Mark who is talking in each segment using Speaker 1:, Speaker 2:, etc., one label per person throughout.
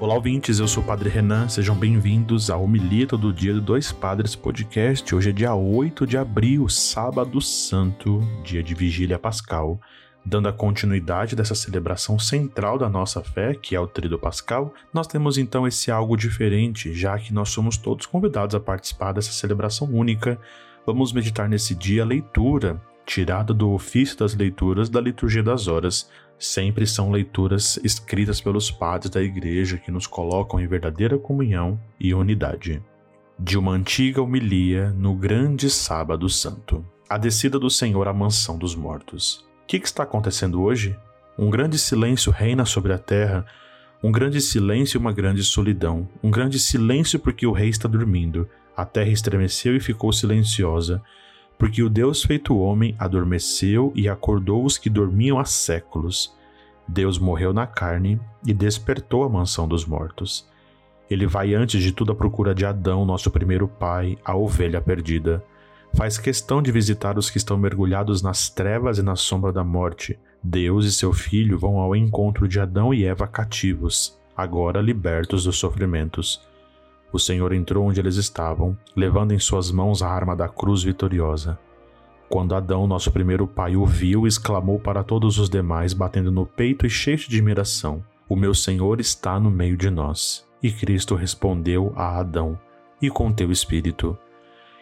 Speaker 1: Olá, ouvintes, eu sou o Padre Renan, sejam bem-vindos ao Homilia do Dia do Dois Padres Podcast. Hoje é dia 8 de abril, sábado santo, dia de vigília pascal. Dando a continuidade dessa celebração central da nossa fé, que é o Tríduo Pascal, nós temos então esse algo diferente, já que nós somos todos convidados a participar dessa celebração única. Vamos meditar nesse dia a leitura tirada do ofício das leituras da liturgia das horas. Sempre são leituras escritas pelos padres da igreja que nos colocam em verdadeira comunhão e unidade. De uma antiga homilia no grande sábado santo. A descida do Senhor à mansão dos mortos. O que, que está acontecendo hoje? Um grande silêncio reina sobre a terra, um grande silêncio e uma grande solidão. Um grande silêncio porque o rei está dormindo. A terra estremeceu e ficou silenciosa porque o Deus feito homem adormeceu e acordou os que dormiam há séculos. Deus morreu na carne e despertou a mansão dos mortos. Ele vai antes de tudo à procura de Adão, nosso primeiro pai, a ovelha perdida. Faz questão de visitar os que estão mergulhados nas trevas e na sombra da morte. Deus e seu filho vão ao encontro de Adão e Eva cativos, agora libertos dos sofrimentos. O Senhor entrou onde eles estavam, levando em suas mãos a arma da cruz vitoriosa. Quando Adão, nosso primeiro pai, o viu, exclamou para todos os demais, batendo no peito e cheio de admiração: O meu Senhor está no meio de nós. E Cristo respondeu a Adão: E com teu espírito?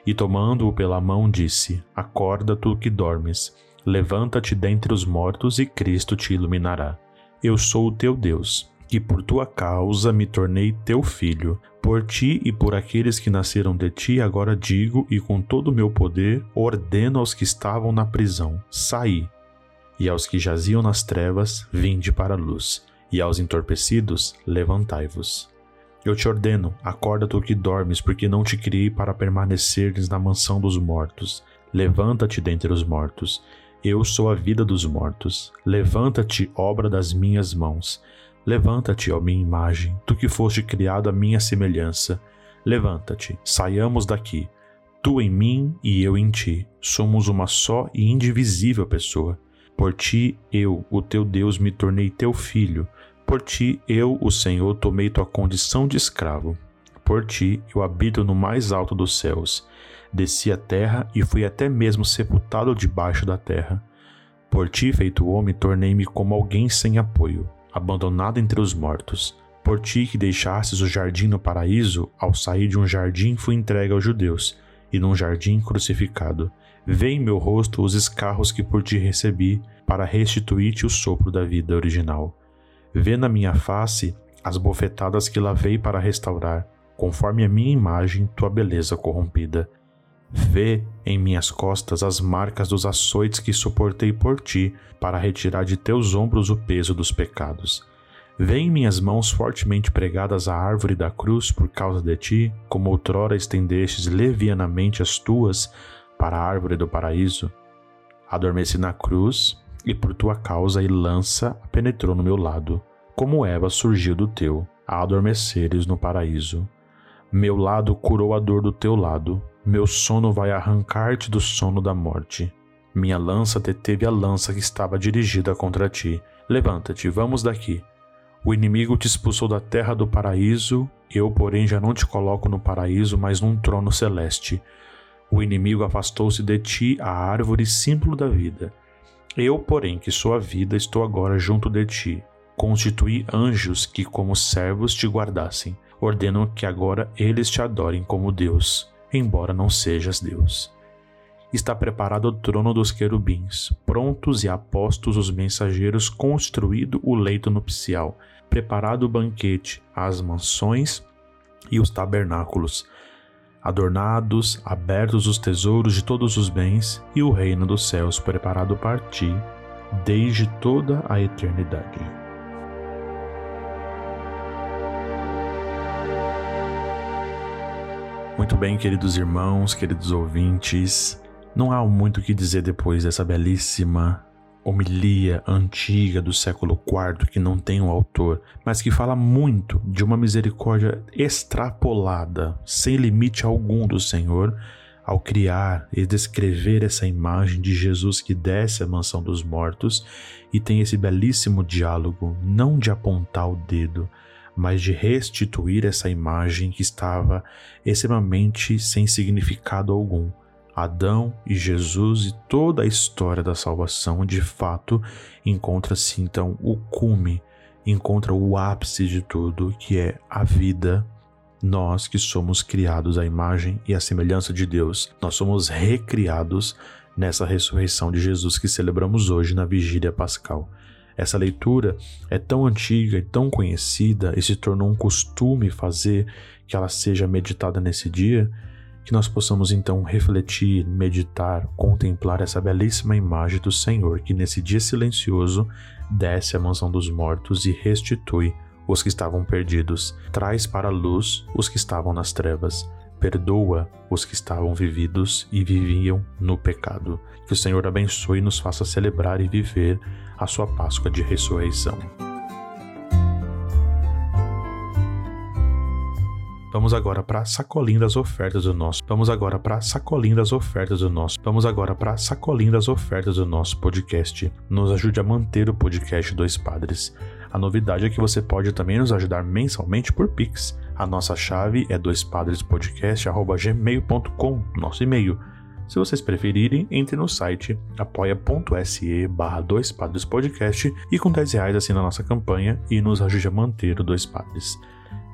Speaker 1: E tomando-o pela mão, disse: Acorda, tu que dormes, levanta-te dentre os mortos, e Cristo te iluminará. Eu sou o teu Deus, que por tua causa me tornei teu filho. Por ti e por aqueles que nasceram de ti, agora digo e com todo o meu poder ordeno aos que estavam na prisão: saí. E aos que jaziam nas trevas, vinde para a luz. E aos entorpecidos, levantai-vos. Eu te ordeno, acorda tu que dormes, porque não te criei para permaneceres na mansão dos mortos. Levanta-te dentre os mortos. Eu sou a vida dos mortos. Levanta-te, obra das minhas mãos. Levanta-te, ó minha imagem, tu que foste criado à minha semelhança. Levanta-te, saiamos daqui. Tu em mim e eu em ti. Somos uma só e indivisível pessoa. Por ti, eu, o teu Deus, me tornei teu filho. Por ti, eu, o Senhor, tomei tua condição de escravo. Por ti, eu habito no mais alto dos céus. Desci a terra e fui até mesmo sepultado debaixo da terra. Por ti, feito homem, tornei-me como alguém sem apoio abandonado entre os mortos. Por ti que deixastes o jardim no paraíso, ao sair de um jardim fui entregue aos judeus, e num jardim crucificado. Vê em meu rosto os escarros que por ti recebi, para restituir-te o sopro da vida original. Vê na minha face as bofetadas que lavei para restaurar, conforme a minha imagem, tua beleza corrompida. Vê em minhas costas as marcas dos açoites que suportei por ti, para retirar de teus ombros o peso dos pecados. Vê em minhas mãos fortemente pregadas à árvore da cruz por causa de ti, como outrora estendestes levianamente as tuas para a árvore do paraíso. Adormeci na cruz, e por tua causa e lança penetrou no meu lado, como Eva surgiu do teu, a adormeceres no paraíso. Meu lado curou a dor do teu lado, meu sono vai arrancar-te do sono da morte. Minha lança deteve a lança que estava dirigida contra ti. Levanta-te, vamos daqui. O inimigo te expulsou da terra do paraíso, eu, porém, já não te coloco no paraíso, mas num trono celeste. O inimigo afastou-se de ti, a árvore símbolo da vida. Eu, porém, que sou a vida, estou agora junto de ti. Constituí anjos que, como servos, te guardassem. Ordeno que agora eles te adorem como Deus embora não sejas Deus. Está preparado o trono dos querubins, prontos e apostos os mensageiros, construído o leito nupcial, preparado o banquete, as mansões e os tabernáculos, adornados, abertos os tesouros de todos os bens e o reino dos céus preparado para ti desde toda a eternidade. Muito bem, queridos irmãos, queridos ouvintes, não há muito o que dizer depois dessa belíssima homilia antiga do século IV que não tem um autor, mas que fala muito de uma misericórdia extrapolada, sem limite algum do Senhor, ao criar e descrever essa imagem de Jesus que desce à mansão dos mortos e tem esse belíssimo diálogo, não de apontar o dedo, mas de restituir essa imagem que estava extremamente sem significado algum. Adão e Jesus e toda a história da salvação de fato encontra-se então o cume, encontra o ápice de tudo, que é a vida nós que somos criados à imagem e à semelhança de Deus, nós somos recriados nessa ressurreição de Jesus que celebramos hoje na vigília pascal. Essa leitura é tão antiga e tão conhecida e se tornou um costume fazer que ela seja meditada nesse dia, que nós possamos então refletir, meditar, contemplar essa belíssima imagem do Senhor que nesse dia silencioso desce à mansão dos mortos e restitui os que estavam perdidos, traz para a luz os que estavam nas trevas, perdoa os que estavam vividos e viviam no pecado. Que o Senhor abençoe e nos faça celebrar e viver a sua Páscoa de ressurreição. Vamos agora para sacolinha das ofertas do nosso. Vamos agora para sacolinha das ofertas do nosso. Vamos agora para sacolinha das ofertas do nosso podcast. Nos ajude a manter o podcast Dois Padres. A novidade é que você pode também nos ajudar mensalmente por Pix. A nossa chave é doispadrespodcast.gmail.com, nosso e-mail. Se vocês preferirem, entre no site apoia.se barra Dois Padres Podcast e com 10 reais assina a nossa campanha e nos ajude a manter o Dois Padres.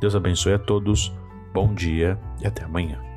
Speaker 1: Deus abençoe a todos, bom dia e até amanhã.